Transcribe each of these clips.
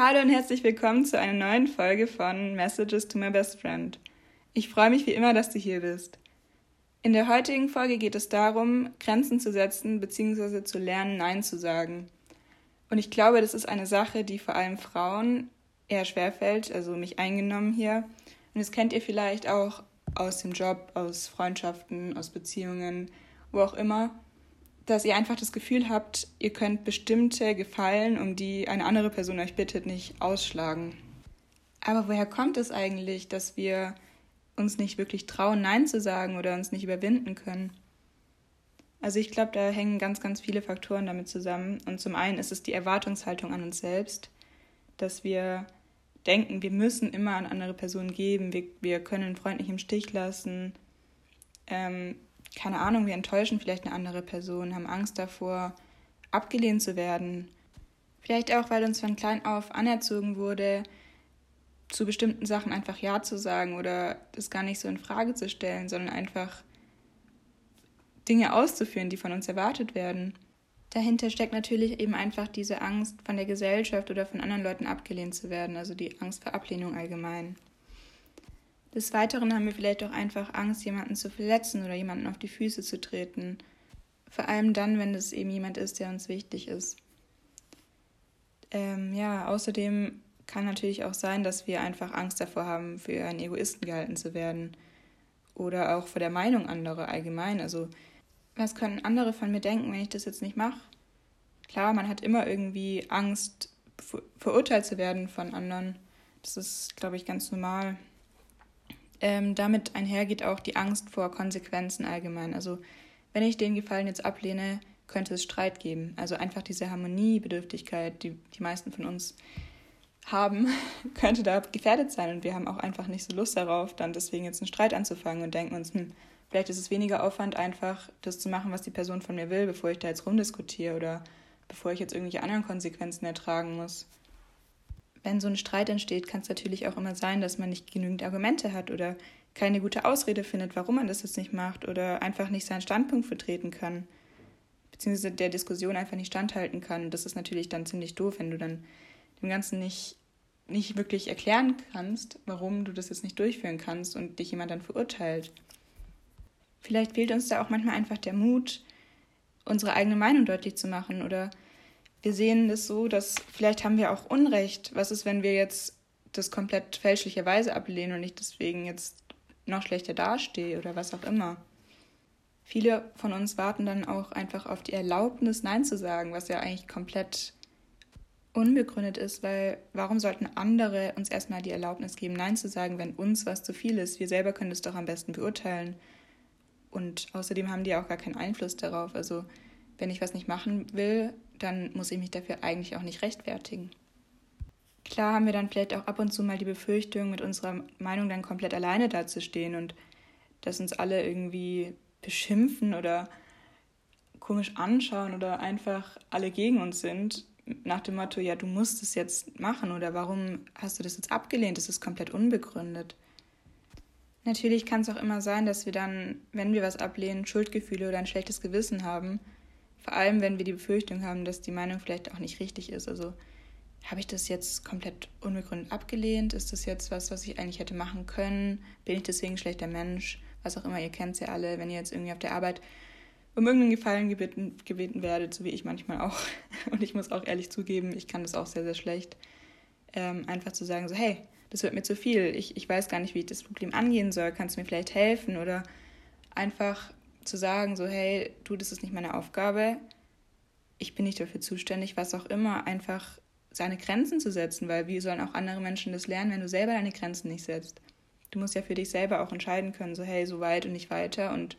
Hallo und herzlich willkommen zu einer neuen Folge von Messages to My Best Friend. Ich freue mich wie immer, dass du hier bist. In der heutigen Folge geht es darum, Grenzen zu setzen bzw. zu lernen, Nein zu sagen. Und ich glaube, das ist eine Sache, die vor allem Frauen eher schwerfällt, also mich eingenommen hier. Und das kennt ihr vielleicht auch aus dem Job, aus Freundschaften, aus Beziehungen, wo auch immer dass ihr einfach das Gefühl habt, ihr könnt bestimmte Gefallen, um die eine andere Person euch bittet, nicht ausschlagen. Aber woher kommt es eigentlich, dass wir uns nicht wirklich trauen, Nein zu sagen oder uns nicht überwinden können? Also ich glaube, da hängen ganz, ganz viele Faktoren damit zusammen. Und zum einen ist es die Erwartungshaltung an uns selbst, dass wir denken, wir müssen immer an andere Personen geben, wir, wir können einen Freund nicht im Stich lassen. Ähm, keine Ahnung, wir enttäuschen vielleicht eine andere Person, haben Angst davor, abgelehnt zu werden. Vielleicht auch, weil uns von klein auf anerzogen wurde, zu bestimmten Sachen einfach Ja zu sagen oder das gar nicht so in Frage zu stellen, sondern einfach Dinge auszuführen, die von uns erwartet werden. Dahinter steckt natürlich eben einfach diese Angst, von der Gesellschaft oder von anderen Leuten abgelehnt zu werden, also die Angst vor Ablehnung allgemein. Des Weiteren haben wir vielleicht auch einfach Angst, jemanden zu verletzen oder jemanden auf die Füße zu treten. Vor allem dann, wenn es eben jemand ist, der uns wichtig ist. Ähm, ja, außerdem kann natürlich auch sein, dass wir einfach Angst davor haben, für einen Egoisten gehalten zu werden. Oder auch vor der Meinung anderer allgemein. Also, was können andere von mir denken, wenn ich das jetzt nicht mache? Klar, man hat immer irgendwie Angst, verurteilt zu werden von anderen. Das ist, glaube ich, ganz normal ähm, damit einhergeht auch die Angst vor Konsequenzen allgemein. Also wenn ich den Gefallen jetzt ablehne, könnte es Streit geben. Also einfach diese Harmoniebedürftigkeit, die die meisten von uns haben, könnte da gefährdet sein. Und wir haben auch einfach nicht so Lust darauf, dann deswegen jetzt einen Streit anzufangen und denken uns, hm, vielleicht ist es weniger Aufwand, einfach das zu machen, was die Person von mir will, bevor ich da jetzt rumdiskutiere oder bevor ich jetzt irgendwelche anderen Konsequenzen ertragen muss wenn so ein Streit entsteht, kann es natürlich auch immer sein, dass man nicht genügend Argumente hat oder keine gute Ausrede findet, warum man das jetzt nicht macht oder einfach nicht seinen Standpunkt vertreten kann, beziehungsweise der Diskussion einfach nicht standhalten kann. Das ist natürlich dann ziemlich doof, wenn du dann dem Ganzen nicht, nicht wirklich erklären kannst, warum du das jetzt nicht durchführen kannst und dich jemand dann verurteilt. Vielleicht fehlt uns da auch manchmal einfach der Mut, unsere eigene Meinung deutlich zu machen oder wir sehen es so, dass vielleicht haben wir auch Unrecht. Was ist, wenn wir jetzt das komplett fälschlicherweise ablehnen und ich deswegen jetzt noch schlechter dastehe oder was auch immer? Viele von uns warten dann auch einfach auf die Erlaubnis, Nein zu sagen, was ja eigentlich komplett unbegründet ist, weil warum sollten andere uns erstmal die Erlaubnis geben, Nein zu sagen, wenn uns was zu viel ist? Wir selber können es doch am besten beurteilen. Und außerdem haben die auch gar keinen Einfluss darauf. Also wenn ich was nicht machen will, dann muss ich mich dafür eigentlich auch nicht rechtfertigen. Klar haben wir dann vielleicht auch ab und zu mal die Befürchtung, mit unserer Meinung dann komplett alleine dazustehen und dass uns alle irgendwie beschimpfen oder komisch anschauen oder einfach alle gegen uns sind, nach dem Motto, ja, du musst es jetzt machen oder warum hast du das jetzt abgelehnt? Das ist komplett unbegründet. Natürlich kann es auch immer sein, dass wir dann, wenn wir was ablehnen, Schuldgefühle oder ein schlechtes Gewissen haben vor allem, wenn wir die Befürchtung haben, dass die Meinung vielleicht auch nicht richtig ist. Also habe ich das jetzt komplett unbegründet abgelehnt? Ist das jetzt was, was ich eigentlich hätte machen können? Bin ich deswegen ein schlechter Mensch? Was auch immer, ihr kennt es ja alle, wenn ihr jetzt irgendwie auf der Arbeit um irgendeinen Gefallen gebeten, gebeten werdet, so wie ich manchmal auch. Und ich muss auch ehrlich zugeben, ich kann das auch sehr, sehr schlecht. Ähm, einfach zu sagen, so, hey, das wird mir zu viel. Ich, ich weiß gar nicht, wie ich das Problem angehen soll. Kannst du mir vielleicht helfen? Oder einfach zu sagen, so, hey, du, das ist nicht meine Aufgabe, ich bin nicht dafür zuständig, was auch immer, einfach seine Grenzen zu setzen, weil wie sollen auch andere Menschen das lernen, wenn du selber deine Grenzen nicht setzt? Du musst ja für dich selber auch entscheiden können, so, hey, so weit und nicht weiter und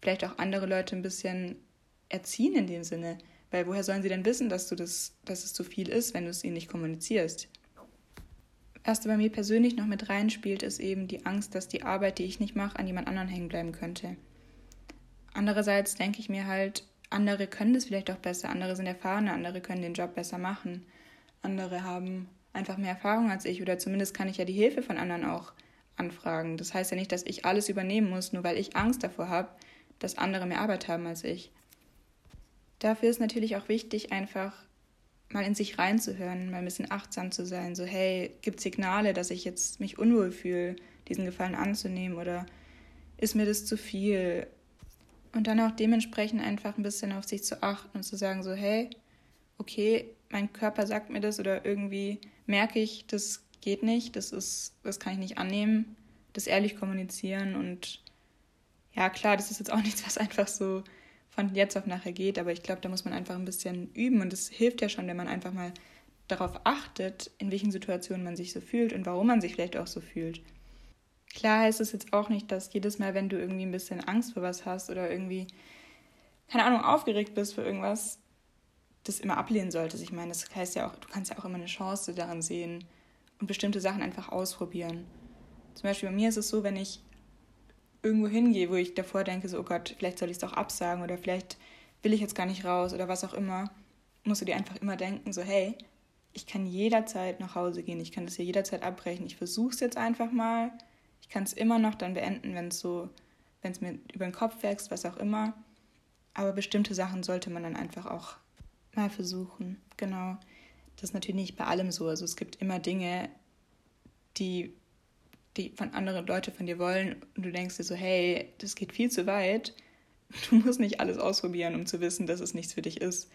vielleicht auch andere Leute ein bisschen erziehen in dem Sinne, weil woher sollen sie denn wissen, dass du das, dass es zu viel ist, wenn du es ihnen nicht kommunizierst? Was bei mir persönlich noch mit reinspielt, ist eben die Angst, dass die Arbeit, die ich nicht mache, an jemand anderen hängen bleiben könnte. Andererseits denke ich mir halt, andere können das vielleicht auch besser, andere sind erfahrener, andere können den Job besser machen, andere haben einfach mehr Erfahrung als ich oder zumindest kann ich ja die Hilfe von anderen auch anfragen. Das heißt ja nicht, dass ich alles übernehmen muss, nur weil ich Angst davor habe, dass andere mehr Arbeit haben als ich. Dafür ist natürlich auch wichtig, einfach mal in sich reinzuhören, mal ein bisschen achtsam zu sein. So, hey, gibt Signale, dass ich jetzt mich unwohl fühle, diesen Gefallen anzunehmen oder ist mir das zu viel? Und dann auch dementsprechend einfach ein bisschen auf sich zu achten und zu sagen, so, hey, okay, mein Körper sagt mir das oder irgendwie merke ich, das geht nicht, das ist, das kann ich nicht annehmen, das ehrlich kommunizieren und ja, klar, das ist jetzt auch nichts, was einfach so von jetzt auf nachher geht, aber ich glaube, da muss man einfach ein bisschen üben und es hilft ja schon, wenn man einfach mal darauf achtet, in welchen Situationen man sich so fühlt und warum man sich vielleicht auch so fühlt. Klar heißt es jetzt auch nicht, dass jedes Mal, wenn du irgendwie ein bisschen Angst vor was hast oder irgendwie, keine Ahnung, aufgeregt bist für irgendwas, das immer ablehnen solltest. Ich meine, das heißt ja auch, du kannst ja auch immer eine Chance daran sehen und bestimmte Sachen einfach ausprobieren. Zum Beispiel bei mir ist es so, wenn ich irgendwo hingehe, wo ich davor denke, so, oh Gott, vielleicht soll ich es doch absagen oder vielleicht will ich jetzt gar nicht raus oder was auch immer, musst du dir einfach immer denken, so, hey, ich kann jederzeit nach Hause gehen, ich kann das hier jederzeit abbrechen, ich versuche es jetzt einfach mal, kann es immer noch dann beenden, wenn es so, wenn es mir über den Kopf wächst, was auch immer. Aber bestimmte Sachen sollte man dann einfach auch mal versuchen. Genau. Das ist natürlich nicht bei allem so. Also es gibt immer Dinge, die die von anderen Leute von dir wollen und du denkst dir so, hey, das geht viel zu weit. Du musst nicht alles ausprobieren, um zu wissen, dass es nichts für dich ist.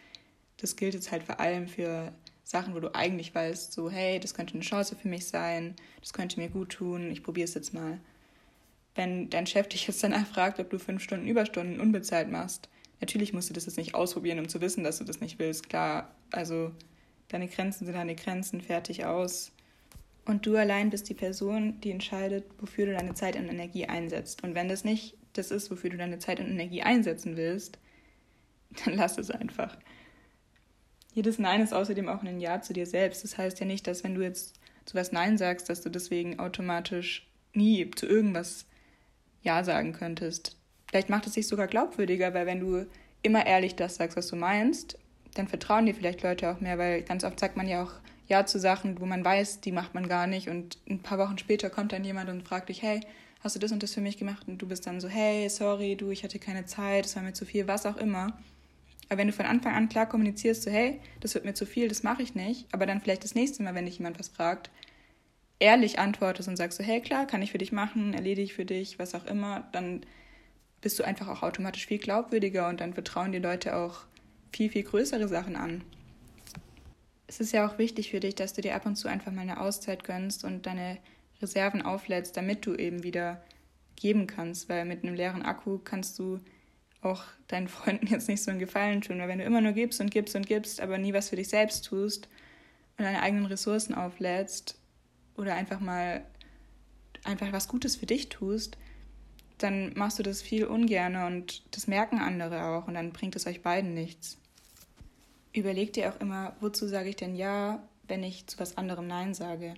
Das gilt jetzt halt vor allem für Sachen, wo du eigentlich weißt, so, hey, das könnte eine Chance für mich sein, das könnte mir gut tun, ich probiere es jetzt mal. Wenn dein Chef dich jetzt danach fragt, ob du fünf Stunden Überstunden unbezahlt machst, natürlich musst du das jetzt nicht ausprobieren, um zu wissen, dass du das nicht willst. Klar, also deine Grenzen sind deine Grenzen, fertig aus. Und du allein bist die Person, die entscheidet, wofür du deine Zeit und Energie einsetzt. Und wenn das nicht das ist, wofür du deine Zeit und Energie einsetzen willst, dann lass es einfach. Jedes Nein ist außerdem auch ein Ja zu dir selbst. Das heißt ja nicht, dass wenn du jetzt zu was Nein sagst, dass du deswegen automatisch nie zu irgendwas Ja sagen könntest. Vielleicht macht es dich sogar glaubwürdiger, weil wenn du immer ehrlich das sagst, was du meinst, dann vertrauen dir vielleicht Leute auch mehr, weil ganz oft sagt man ja auch ja zu Sachen, wo man weiß, die macht man gar nicht. Und ein paar Wochen später kommt dann jemand und fragt dich, hey, hast du das und das für mich gemacht? Und du bist dann so, hey, sorry, du, ich hatte keine Zeit, es war mir zu viel, was auch immer. Aber wenn du von Anfang an klar kommunizierst, so, hey, das wird mir zu viel, das mache ich nicht, aber dann vielleicht das nächste Mal, wenn dich jemand was fragt, ehrlich antwortest und sagst so, hey, klar, kann ich für dich machen, erledige ich für dich, was auch immer, dann bist du einfach auch automatisch viel glaubwürdiger und dann vertrauen die Leute auch viel, viel größere Sachen an. Es ist ja auch wichtig für dich, dass du dir ab und zu einfach mal eine Auszeit gönnst und deine Reserven auflädst, damit du eben wieder geben kannst, weil mit einem leeren Akku kannst du auch deinen Freunden jetzt nicht so einen Gefallen tun, weil wenn du immer nur gibst und gibst und gibst, aber nie was für dich selbst tust und deine eigenen Ressourcen auflädst oder einfach mal einfach was Gutes für dich tust, dann machst du das viel ungerne und das merken andere auch und dann bringt es euch beiden nichts überleg dir auch immer, wozu sage ich denn Ja, wenn ich zu was anderem Nein sage.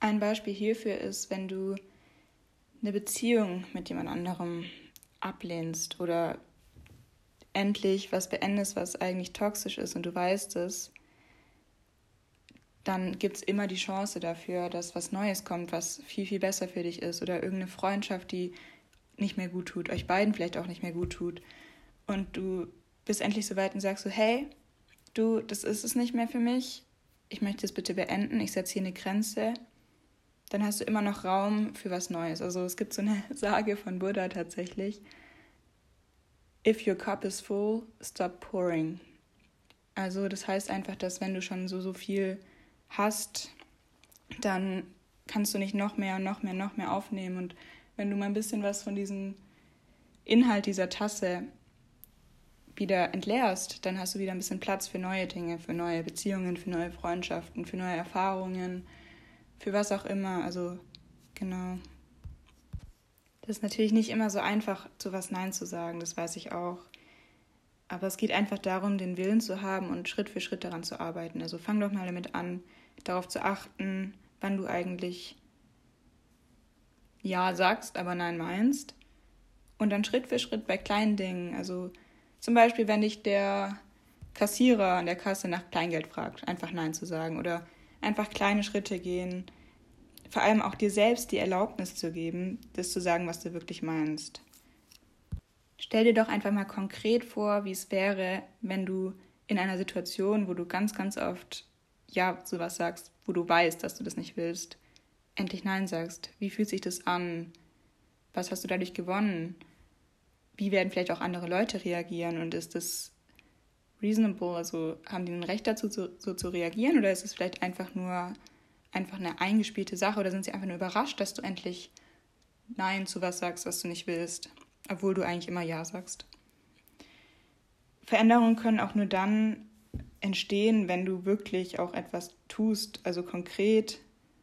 Ein Beispiel hierfür ist, wenn du eine Beziehung mit jemand anderem ablehnst oder endlich was beendest, was eigentlich toxisch ist und du weißt es, dann gibt es immer die Chance dafür, dass was Neues kommt, was viel, viel besser für dich ist oder irgendeine Freundschaft, die nicht mehr gut tut, euch beiden vielleicht auch nicht mehr gut tut. Und du bist endlich so weit und sagst so, hey, du, das ist es nicht mehr für mich, ich möchte es bitte beenden, ich setze hier eine Grenze, dann hast du immer noch Raum für was Neues. Also es gibt so eine Sage von Buddha tatsächlich. If your cup is full, stop pouring. Also das heißt einfach, dass wenn du schon so, so viel hast, dann kannst du nicht noch mehr und noch mehr, noch mehr aufnehmen. Und wenn du mal ein bisschen was von diesem Inhalt dieser Tasse wieder entleerst, dann hast du wieder ein bisschen Platz für neue Dinge, für neue Beziehungen, für neue Freundschaften, für neue Erfahrungen, für was auch immer. Also genau. Das ist natürlich nicht immer so einfach, zu was Nein zu sagen, das weiß ich auch. Aber es geht einfach darum, den Willen zu haben und Schritt für Schritt daran zu arbeiten. Also fang doch mal damit an, darauf zu achten, wann du eigentlich Ja sagst, aber Nein meinst. Und dann Schritt für Schritt bei kleinen Dingen, also zum Beispiel, wenn dich der Kassierer an der Kasse nach Kleingeld fragt, einfach Nein zu sagen oder einfach kleine Schritte gehen. Vor allem auch dir selbst die Erlaubnis zu geben, das zu sagen, was du wirklich meinst. Stell dir doch einfach mal konkret vor, wie es wäre, wenn du in einer Situation, wo du ganz, ganz oft Ja sowas sagst, wo du weißt, dass du das nicht willst, endlich Nein sagst. Wie fühlt sich das an? Was hast du dadurch gewonnen? Wie werden vielleicht auch andere Leute reagieren? Und ist das reasonable? Also haben die ein Recht dazu, so, so zu reagieren? Oder ist es vielleicht einfach nur einfach eine eingespielte Sache? Oder sind sie einfach nur überrascht, dass du endlich Nein zu was sagst, was du nicht willst? Obwohl du eigentlich immer Ja sagst. Veränderungen können auch nur dann entstehen, wenn du wirklich auch etwas tust, also konkret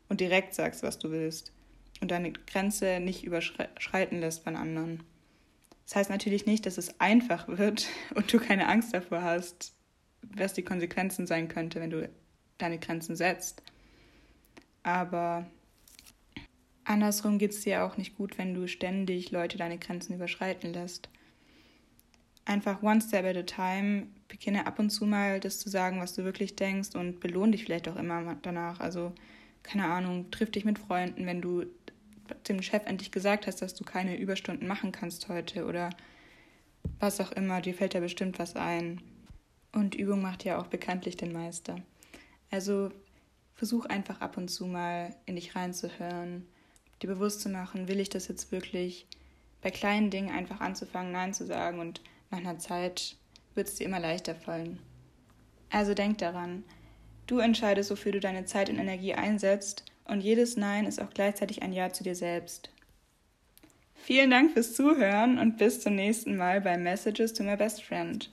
und direkt sagst, was du willst und deine Grenze nicht überschreiten lässt von anderen. Das heißt natürlich nicht, dass es einfach wird und du keine Angst davor hast, was die Konsequenzen sein könnte, wenn du deine Grenzen setzt. Aber andersrum geht es dir auch nicht gut, wenn du ständig Leute deine Grenzen überschreiten lässt. Einfach one step at a time, beginne ab und zu mal das zu sagen, was du wirklich denkst und belohne dich vielleicht auch immer danach. Also, keine Ahnung, triff dich mit Freunden, wenn du dem Chef endlich gesagt hast, dass du keine Überstunden machen kannst heute oder was auch immer, dir fällt ja bestimmt was ein. Und Übung macht ja auch bekanntlich den Meister. Also versuch einfach ab und zu mal in dich reinzuhören, dir bewusst zu machen, will ich das jetzt wirklich, bei kleinen Dingen einfach anzufangen, Nein zu sagen und nach einer Zeit wird es dir immer leichter fallen. Also denk daran, du entscheidest, wofür du deine Zeit und Energie einsetzt und jedes Nein ist auch gleichzeitig ein Ja zu dir selbst. Vielen Dank fürs Zuhören und bis zum nächsten Mal bei Messages to My Best Friend.